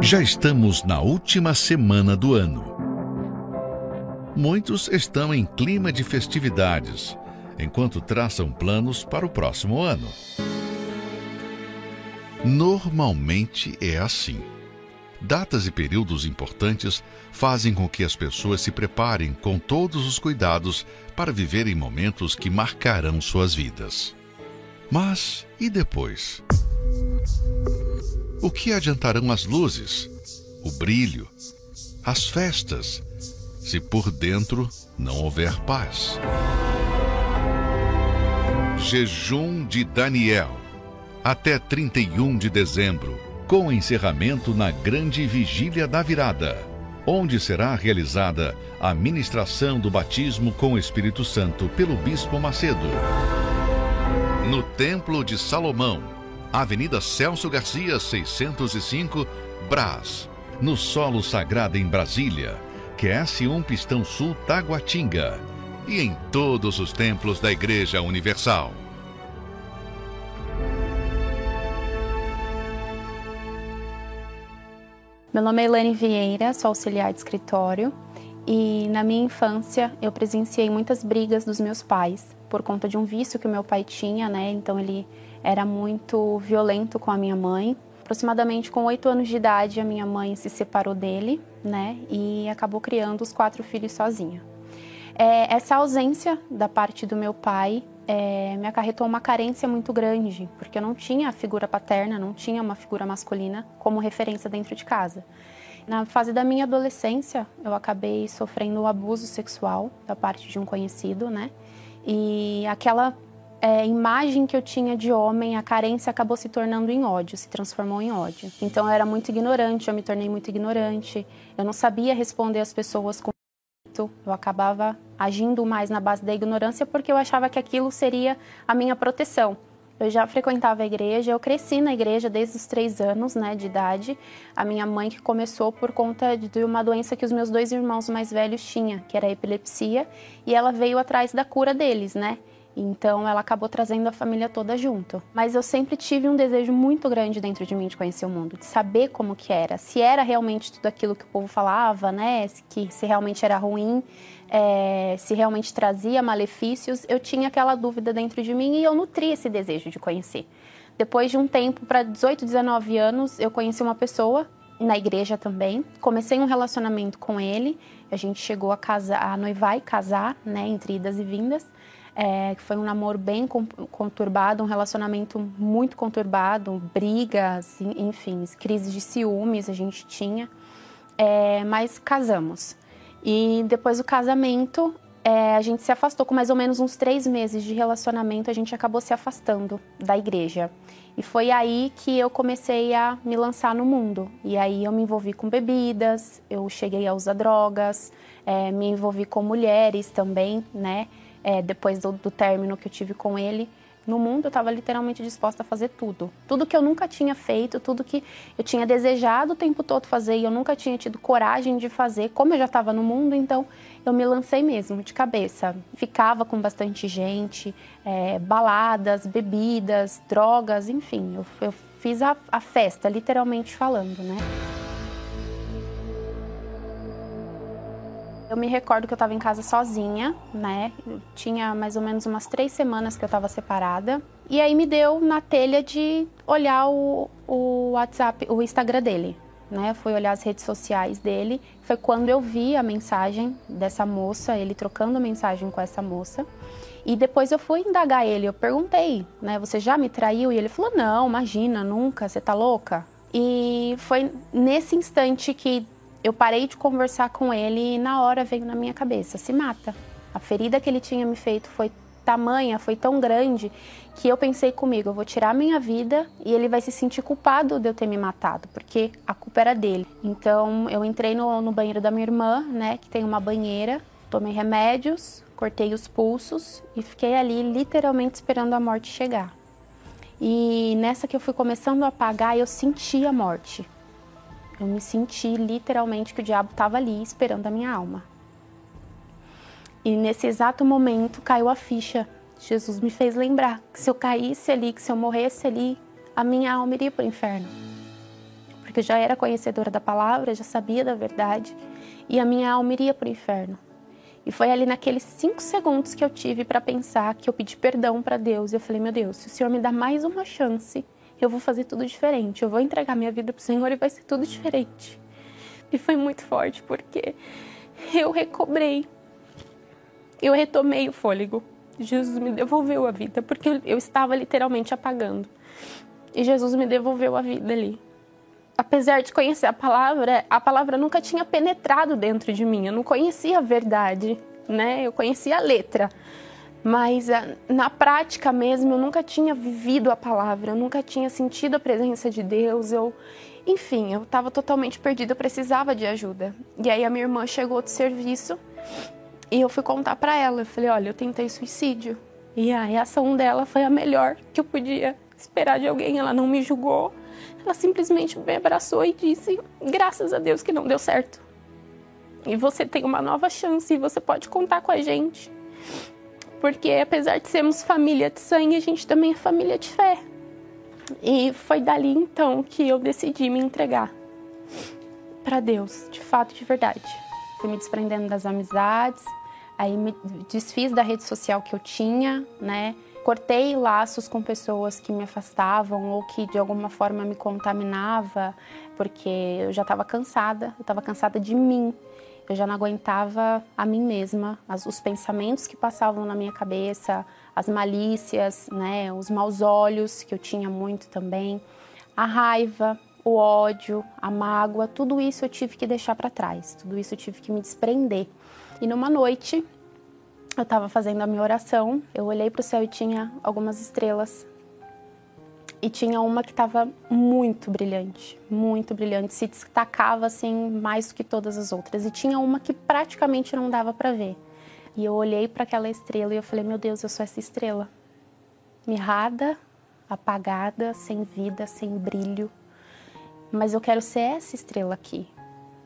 Já estamos na última semana do ano muitos estão em clima de festividades, enquanto traçam planos para o próximo ano. Normalmente é assim. Datas e períodos importantes fazem com que as pessoas se preparem com todos os cuidados para viverem momentos que marcarão suas vidas. Mas e depois? O que adiantarão as luzes, o brilho, as festas se por dentro não houver paz. Jejum de Daniel até 31 de dezembro, com encerramento na Grande Vigília da Virada, onde será realizada a ministração do batismo com o Espírito Santo pelo Bispo Macedo. No Templo de Salomão, Avenida Celso Garcia, 605, Brás, no solo sagrado em Brasília QS1 Pistão Sul Taguatinga e em todos os templos da Igreja Universal. Meu nome é Elaine Vieira, sou auxiliar de escritório e na minha infância eu presenciei muitas brigas dos meus pais por conta de um vício que meu pai tinha, né? Então ele era muito violento com a minha mãe Aproximadamente com oito anos de idade, a minha mãe se separou dele, né, e acabou criando os quatro filhos sozinha. é, essa ausência da parte do meu pai é, me acarretou uma carência muito grande, porque eu não tinha a figura paterna, não tinha uma figura masculina como referência dentro de casa. Na fase da minha adolescência, eu acabei sofrendo abuso sexual da parte de um conhecido, né? E aquela é, imagem que eu tinha de homem, a carência acabou se tornando em ódio, se transformou em ódio. Então eu era muito ignorante, eu me tornei muito ignorante, eu não sabia responder às pessoas com eu acabava agindo mais na base da ignorância porque eu achava que aquilo seria a minha proteção. Eu já frequentava a igreja, eu cresci na igreja desde os três anos né, de idade. A minha mãe que começou por conta de uma doença que os meus dois irmãos mais velhos tinham, que era a epilepsia, e ela veio atrás da cura deles, né? Então ela acabou trazendo a família toda junto. Mas eu sempre tive um desejo muito grande dentro de mim de conhecer o mundo, de saber como que era, se era realmente tudo aquilo que o povo falava, né? Que se realmente era ruim, é, se realmente trazia malefícios. Eu tinha aquela dúvida dentro de mim e eu nutri esse desejo de conhecer. Depois de um tempo, para 18, 19 anos, eu conheci uma pessoa na igreja também. Comecei um relacionamento com ele. A gente chegou a casar, a noivar e casar, né, entre idas e vindas é, que foi um namoro bem conturbado, um relacionamento muito conturbado, brigas, enfim, crises de ciúmes a gente tinha, é, mas casamos. E depois do casamento, é, a gente se afastou com mais ou menos uns três meses de relacionamento, a gente acabou se afastando da igreja. E foi aí que eu comecei a me lançar no mundo. E aí eu me envolvi com bebidas, eu cheguei a usar drogas, é, me envolvi com mulheres também, né? É, depois do, do término que eu tive com ele, no mundo eu estava literalmente disposta a fazer tudo. Tudo que eu nunca tinha feito, tudo que eu tinha desejado o tempo todo fazer e eu nunca tinha tido coragem de fazer, como eu já estava no mundo, então eu me lancei mesmo, de cabeça. Ficava com bastante gente, é, baladas, bebidas, drogas, enfim, eu, eu fiz a, a festa, literalmente falando, né? Eu me recordo que eu estava em casa sozinha, né? Eu tinha mais ou menos umas três semanas que eu estava separada. E aí me deu na telha de olhar o, o WhatsApp, o Instagram dele. Né, fui olhar as redes sociais dele. Foi quando eu vi a mensagem dessa moça, ele trocando mensagem com essa moça. E depois eu fui indagar ele, eu perguntei, né, você já me traiu? E ele falou, não, imagina, nunca, você tá louca? E foi nesse instante que eu parei de conversar com ele e na hora veio na minha cabeça: se mata. A ferida que ele tinha me feito foi tamanha, foi tão grande, que eu pensei comigo: eu vou tirar minha vida e ele vai se sentir culpado de eu ter me matado, porque a culpa era dele. Então eu entrei no, no banheiro da minha irmã, né, que tem uma banheira, tomei remédios, cortei os pulsos e fiquei ali literalmente esperando a morte chegar. E nessa que eu fui começando a apagar, eu senti a morte. Eu me senti literalmente que o diabo estava ali esperando a minha alma. E nesse exato momento caiu a ficha. Jesus me fez lembrar que se eu caísse ali, que se eu morresse ali, a minha alma iria para o inferno. Porque eu já era conhecedora da palavra, já sabia da verdade, e a minha alma iria para o inferno. E foi ali naqueles cinco segundos que eu tive para pensar, que eu pedi perdão para Deus. E eu falei, meu Deus, se o Senhor me dá mais uma chance, eu vou fazer tudo diferente. Eu vou entregar minha vida para o Senhor e vai ser tudo diferente. E foi muito forte porque eu recobrei, eu retomei o fôlego. Jesus me devolveu a vida porque eu estava literalmente apagando. E Jesus me devolveu a vida ali. Apesar de conhecer a palavra, a palavra nunca tinha penetrado dentro de mim. Eu não conhecia a verdade, né? Eu conhecia a letra, mas eh, na prática mesmo eu nunca tinha vivido a palavra, eu nunca tinha sentido a presença de Deus, eu, enfim, eu estava totalmente perdida, eu precisava de ajuda. E aí a minha irmã chegou do serviço e eu fui contar para ela, eu falei, olha, eu tentei suicídio. E a reação dela foi a melhor que eu podia esperar de alguém, ela não me julgou, ela simplesmente me abraçou e disse, graças a Deus que não deu certo. E você tem uma nova chance e você pode contar com a gente porque apesar de sermos família de sangue, a gente também é família de fé. E foi dali então que eu decidi me entregar para Deus, de fato, de verdade. Fui me desprendendo das amizades, aí me desfiz da rede social que eu tinha, né? Cortei laços com pessoas que me afastavam ou que de alguma forma me contaminava, porque eu já estava cansada, eu estava cansada de mim, Eu já não aguentava a mim mesma, as, os pensamentos que passavam na minha cabeça, as malícias, né, os maus olhos que eu tinha muito também, a raiva, o ódio, a mágoa, tudo isso eu tive que deixar para trás, tudo isso eu tive que me desprender. E numa noite, eu estava fazendo a minha oração, eu olhei para o céu e tinha algumas estrelas. E tinha uma que estava muito brilhante, muito brilhante, se destacava assim mais do que todas as outras. E tinha uma que praticamente não dava para ver. E eu olhei para aquela estrela e eu falei: "Meu Deus, eu sou essa estrela". Mirrada, apagada, sem vida, sem brilho. Mas eu quero ser essa estrela aqui.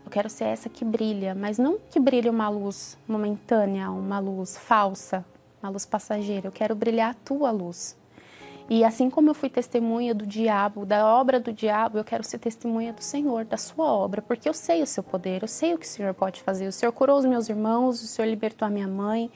Eu quero ser essa que brilha, mas não que brilhe uma luz momentânea, uma luz falsa, uma luz passageira. Eu quero brilhar a tua luz. E assim como eu fui testemunha do diabo, da obra do diabo, eu quero ser testemunha do Senhor, da sua obra, porque eu sei o seu poder, eu sei o que o Senhor pode fazer. O Senhor curou os meus irmãos, o Senhor libertou a minha mãe.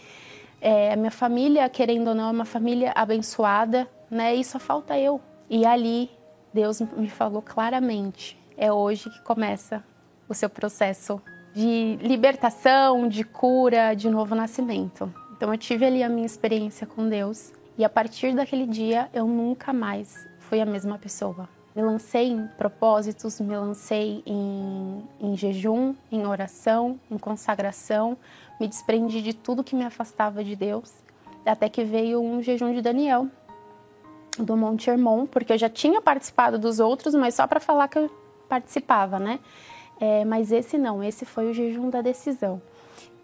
É, a minha família, querendo ou não, é uma família abençoada, né? E só falta eu. E ali, Deus me falou claramente: é hoje que começa o seu processo de libertação, de cura, de novo nascimento. Então eu tive ali a minha experiência com Deus e a partir daquele dia eu nunca mais fui a mesma pessoa. Me lancei em propósitos, me lancei em, em jejum, em oração, em consagração, me desprendi de tudo que me afastava de Deus, até que veio um jejum de Daniel, do Monte Hermon, porque eu já tinha participado dos outros, mas só para falar que eu participava, né? É, mas esse não, esse foi o jejum da decisão.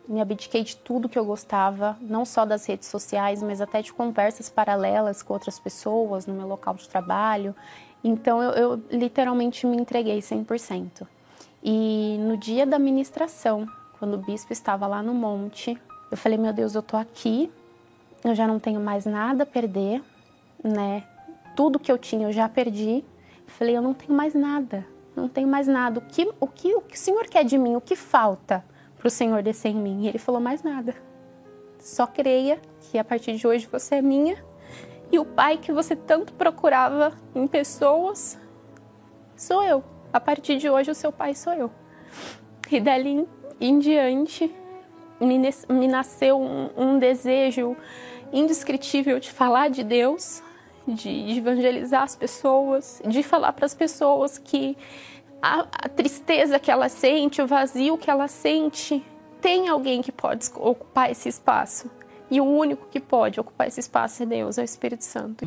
Me abdiquei de tudo que eu gostava, não só das redes sociais, mas até de conversas paralelas com outras pessoas no meu local de trabalho. Então eu, eu literalmente me entreguei 100%. E no dia da ministração, quando o bispo estava lá no monte, eu falei: Meu Deus, eu tô aqui, eu já não tenho mais nada a perder, né? Tudo que eu tinha eu já perdi. Eu falei: Eu não tenho mais nada não tenho mais nada. O que, o que, o que o Senhor quer de mim? O que falta para o Senhor descer em mim? E ele falou: mais nada. Só creia que a partir de hoje você é minha e o pai que você tanto procurava em pessoas sou eu. A partir de hoje o seu pai sou eu. E dali em diante me, nasceu um desejo indescritível de falar de Deus, de, evangelizar as pessoas, de falar para as pessoas que a, a, tristeza que ela sente, o vazio que ela sente, tem alguém que pode ocupar esse espaço. E o único que pode ocupar esse espaço é Deus, é o Espírito Santo.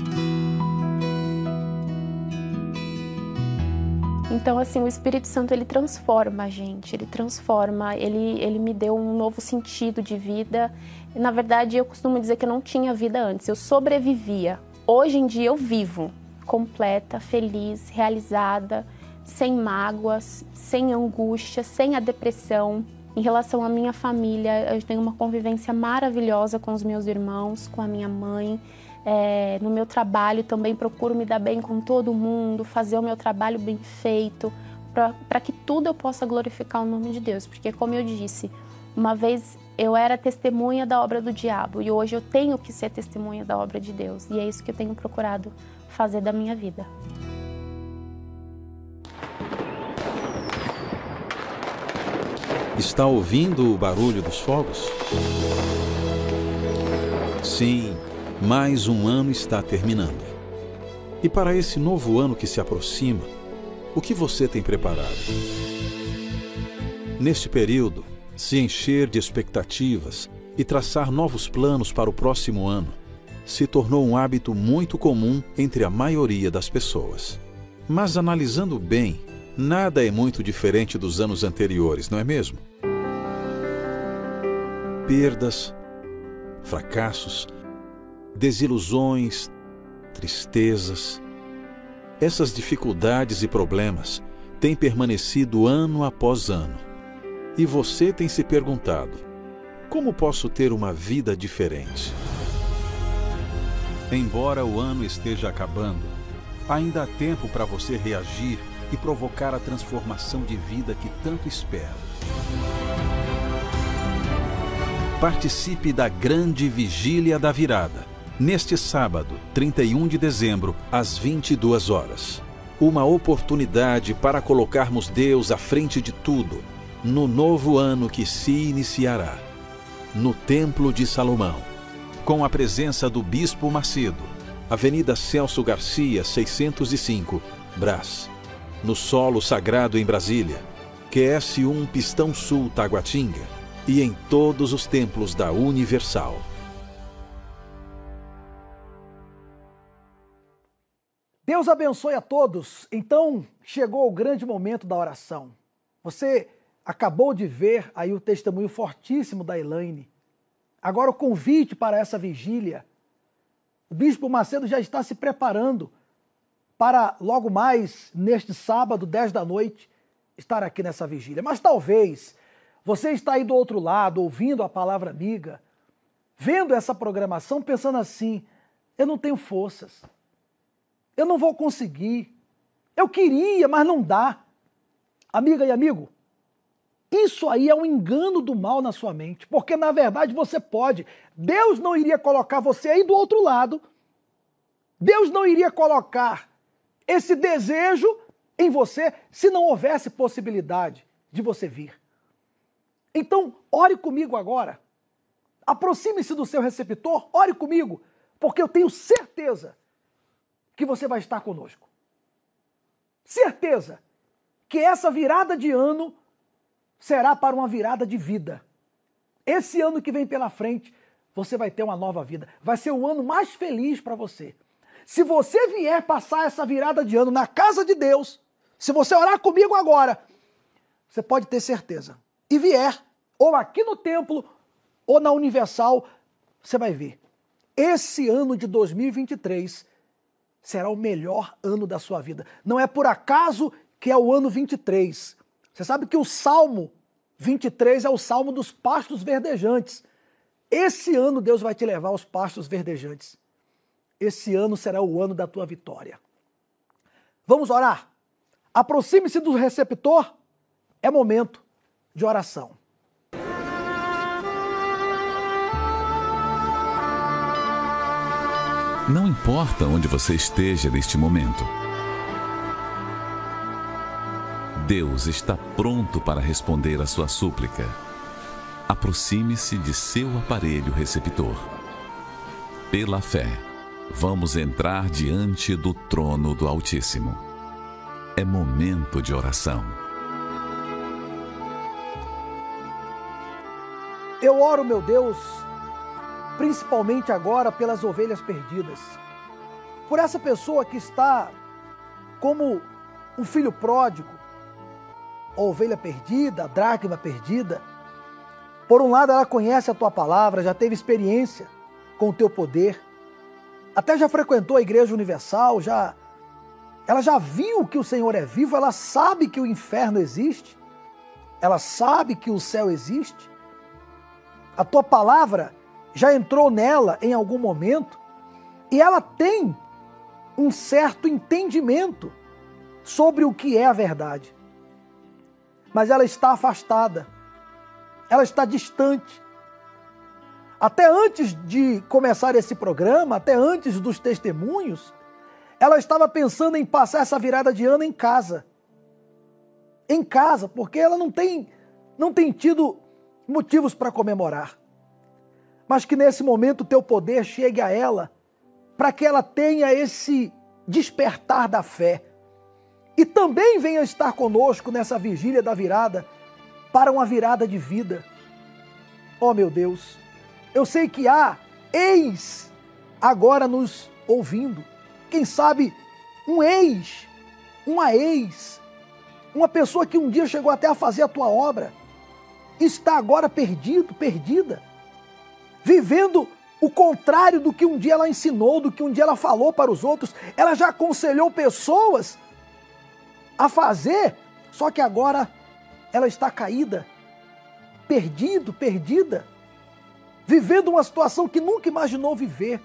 Então, assim, o Espírito Santo ele transforma a gente, ele transforma, ele, ele me deu um novo sentido de vida. Na verdade, eu costumo dizer que eu não tinha vida antes, eu sobrevivia Hoje em dia eu vivo completa, feliz, realizada, sem mágoas, sem angústia, sem a depressão. Em relação à minha família, eu tenho uma convivência maravilhosa com os meus irmãos, com a minha mãe. É, no meu trabalho também procuro me dar bem com todo mundo, fazer o meu trabalho bem feito, para que tudo eu possa glorificar o nome de Deus. Porque, como eu disse, uma vez eu era testemunha da obra do diabo e hoje eu tenho que ser testemunha da obra de Deus. E é isso que eu tenho procurado fazer da minha vida. Está ouvindo o barulho dos fogos? Sim, mais um ano está terminando. E para esse novo ano que se aproxima, o que você tem preparado? Neste período, se encher de expectativas e traçar novos planos para o próximo ano se tornou um hábito muito comum entre a maioria das pessoas. Mas analisando bem, nada é muito diferente dos anos anteriores, não é mesmo? Perdas, fracassos, desilusões, tristezas. Essas dificuldades e problemas têm permanecido ano após ano e você tem se perguntado: como posso ter uma vida diferente? Embora o ano esteja acabando, ainda há tempo para você reagir e provocar a transformação de vida que tanto espera. Participe da grande vigília da virada, neste sábado, 31 de dezembro, às 22 horas. Uma oportunidade para colocarmos Deus à frente de tudo no novo ano que se iniciará, no Templo de Salomão, com a presença do Bispo Macedo, Avenida Celso Garcia, 605, Brás, no solo sagrado em Brasília, QS1 Pistão Sul Taguatinga e em todos os templos da Universal. Deus abençoe a todos. Então, chegou o grande momento da oração. Você acabou de ver aí o testemunho fortíssimo da Elaine. Agora o convite para essa vigília. O bispo Macedo já está se preparando para logo mais neste sábado, 10 da noite, estar aqui nessa vigília. Mas talvez você está aí do outro lado, ouvindo a palavra amiga, vendo essa programação, pensando assim: eu não tenho forças, eu não vou conseguir, eu queria, mas não dá. Amiga e amigo, isso aí é um engano do mal na sua mente, porque na verdade você pode. Deus não iria colocar você aí do outro lado. Deus não iria colocar esse desejo em você se não houvesse possibilidade de você vir. Então, ore comigo agora. Aproxime-se do seu receptor, ore comigo, porque eu tenho certeza que você vai estar conosco. Certeza que essa virada de ano será para uma virada de vida. Esse ano que vem pela frente, você vai ter uma nova vida. Vai ser o ano mais feliz para você. Se você vier passar essa virada de ano na casa de Deus, se você orar comigo agora, você pode ter certeza. E vier, ou aqui no templo, ou na Universal, você vai ver. Esse ano de 2023 será o melhor ano da sua vida. Não é por acaso que é o ano 23. Você sabe que o Salmo 23 é o Salmo dos pastos verdejantes. Esse ano Deus vai te levar aos pastos verdejantes. Esse ano será o ano da tua vitória. Vamos orar? Aproxime-se do receptor. É momento de oração. Não importa onde você esteja neste momento. Deus está pronto para responder a sua súplica. Aproxime-se de seu aparelho receptor. Pela fé, vamos entrar diante do trono do Altíssimo. É momento de oração. Eu oro, meu Deus, principalmente agora pelas ovelhas perdidas. Por essa pessoa que está como um filho pródigo, a ovelha perdida, a dracma perdida. Por um lado, ela conhece a tua palavra, já teve experiência com o teu poder, até já frequentou a Igreja Universal, já ela já viu que o Senhor é vivo, ela sabe que o inferno existe, ela sabe que o céu existe. A tua palavra já entrou nela em algum momento e ela tem um certo entendimento sobre o que é a verdade mas ela está afastada, ela está distante. Até antes de começar esse programa, até antes dos testemunhos, ela estava pensando em passar essa virada de ano em casa. Em casa, porque ela não tem, não tem tido motivos para comemorar. Mas que nesse momento o teu poder chegue a ela, para que ela tenha esse despertar da fé e também venha estar conosco nessa vigília da virada, para uma virada de vida. Oh meu Deus, eu sei que há ex agora nos ouvindo. Quem sabe um ex, uma ex, uma pessoa que um dia chegou até a fazer a tua obra, está agora perdido, perdida, vivendo o contrário do que um dia ela ensinou, do que um dia ela falou para os outros. Ela já aconselhou pessoas a fazer, só que agora ela está caída, perdido, perdida, vivendo uma situação que nunca imaginou viver.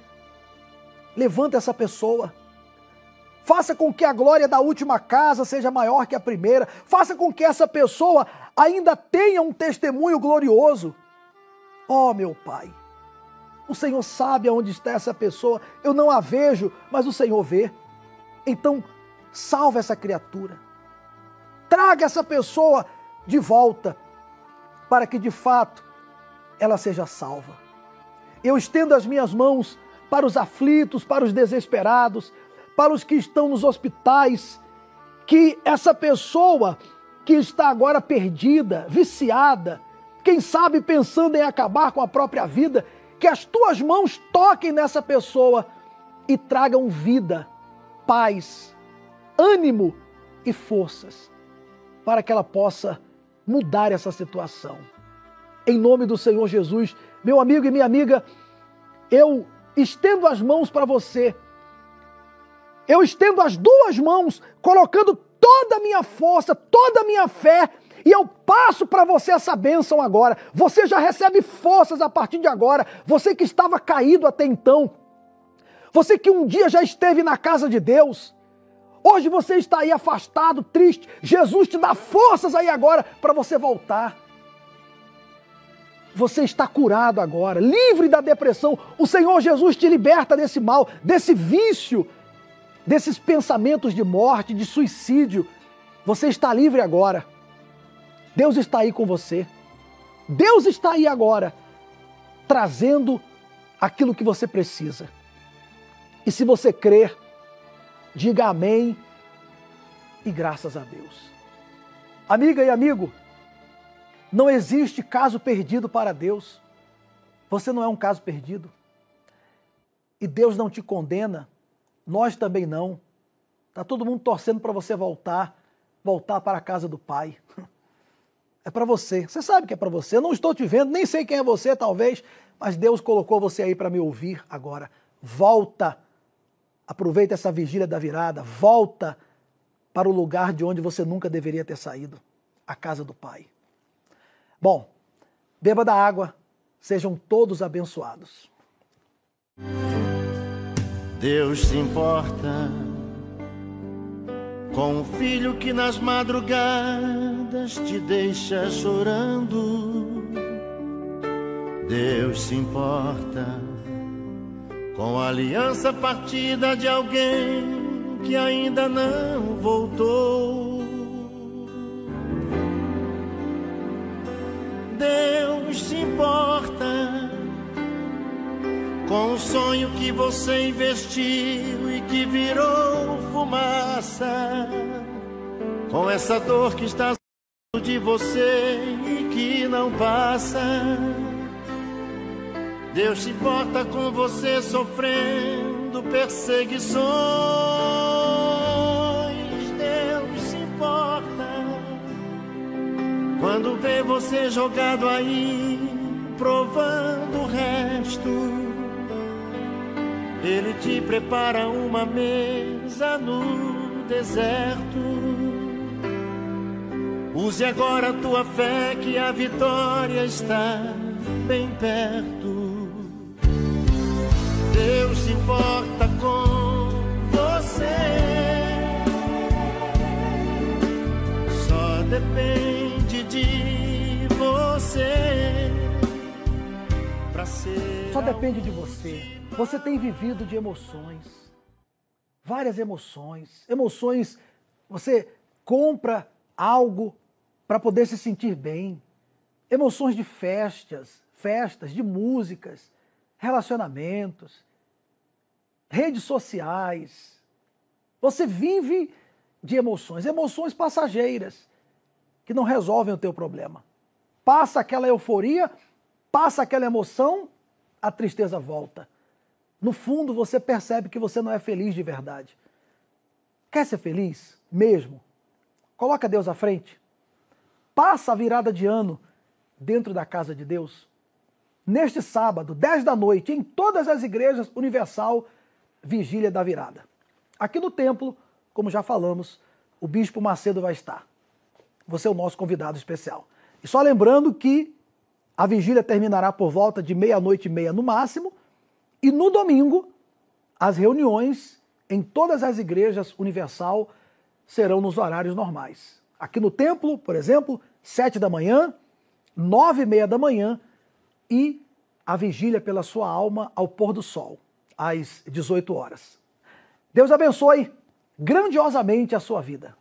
Levanta essa pessoa. Faça com que a glória da última casa seja maior que a primeira. Faça com que essa pessoa ainda tenha um testemunho glorioso. Oh, meu Pai, o Senhor sabe aonde está essa pessoa. Eu não a vejo, mas o Senhor vê. Então, Salve essa criatura. Traga essa pessoa de volta para que de fato ela seja salva. Eu estendo as minhas mãos para os aflitos, para os desesperados, para os que estão nos hospitais, que essa pessoa que está agora perdida, viciada, quem sabe pensando em acabar com a própria vida, que as tuas mãos toquem nessa pessoa e tragam vida, paz, ânimo e forças para que ela possa mudar essa situação. Em nome do Senhor Jesus, meu amigo e minha amiga, eu estendo as mãos para você. Eu estendo as duas mãos, colocando toda a minha força, toda a minha fé, e eu passo para você essa bênção agora. Você já recebe forças a partir de agora. Você que estava caído até então. Você que um dia já esteve na casa de Deus. Hoje você está aí afastado, triste. Jesus te dá forças aí agora para você voltar. Você está curado agora, livre da depressão. O Senhor Jesus te liberta desse mal, desse vício, desses pensamentos de morte, de suicídio. Você está livre agora. Deus está aí com você. Deus está aí agora, trazendo aquilo que você precisa. E se você crer, diga amém e graças a Deus. Amiga e amigo, não existe caso perdido para Deus. Você não é um caso perdido. E Deus não te condena, nós também não. Está todo mundo torcendo para você voltar, voltar para a casa do Pai. É para você. Você sabe que é para você. Eu não estou te vendo, nem sei quem é você, talvez, mas Deus colocou você aí para me ouvir agora. Volta. Aproveita essa vigília da virada. Volta para o lugar de onde você nunca deveria ter saído a casa do Pai. Bom, beba da água, sejam todos abençoados. Deus se importa com o filho que nas madrugadas te deixa chorando. Deus se importa com a aliança partida de alguém que ainda não voltou. Deus se importa com o sonho que você investiu e que virou fumaça, com essa dor que está de você e que não passa. Deus se importa com você sofrendo perseguições. Quando vê você jogado aí, provando o resto ele te prepara uma mesa no deserto. Use agora a tua fé que a vitória está bem perto. Deus se importa com você. Só depende Só depende de você você tem vivido de emoções, várias emoções, emoções. Você compra algo para poder se sentir bem, emoções de festas, festas, de músicas, relacionamentos, redes sociais. Você vive de emoções, emoções passageiras que não resolvem o teu problema. Passa aquela euforia, passa aquela emoção, a tristeza volta. No fundo, você percebe que você não é feliz de verdade. Quer ser feliz? Mesmo. Coloca Deus à frente. Passa a virada de ano dentro da casa de Deus. Neste sábado, 10 da noite, em todas as igrejas universal, vigília da virada. Aqui no templo, como já falamos, o Bispo Macedo vai estar. Você é o nosso convidado especial. E só lembrando que a vigília terminará por volta de meia-noite e meia no máximo, e no domingo, as reuniões em todas as igrejas universal serão nos horários normais. Aqui no templo, por exemplo, sete da manhã, nove e meia da manhã e a vigília pela sua alma ao pôr do sol, às 18 horas. Deus abençoe grandiosamente a sua vida.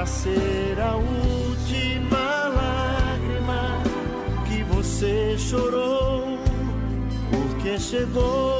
Para ser a última lágrima que você chorou, porque chegou.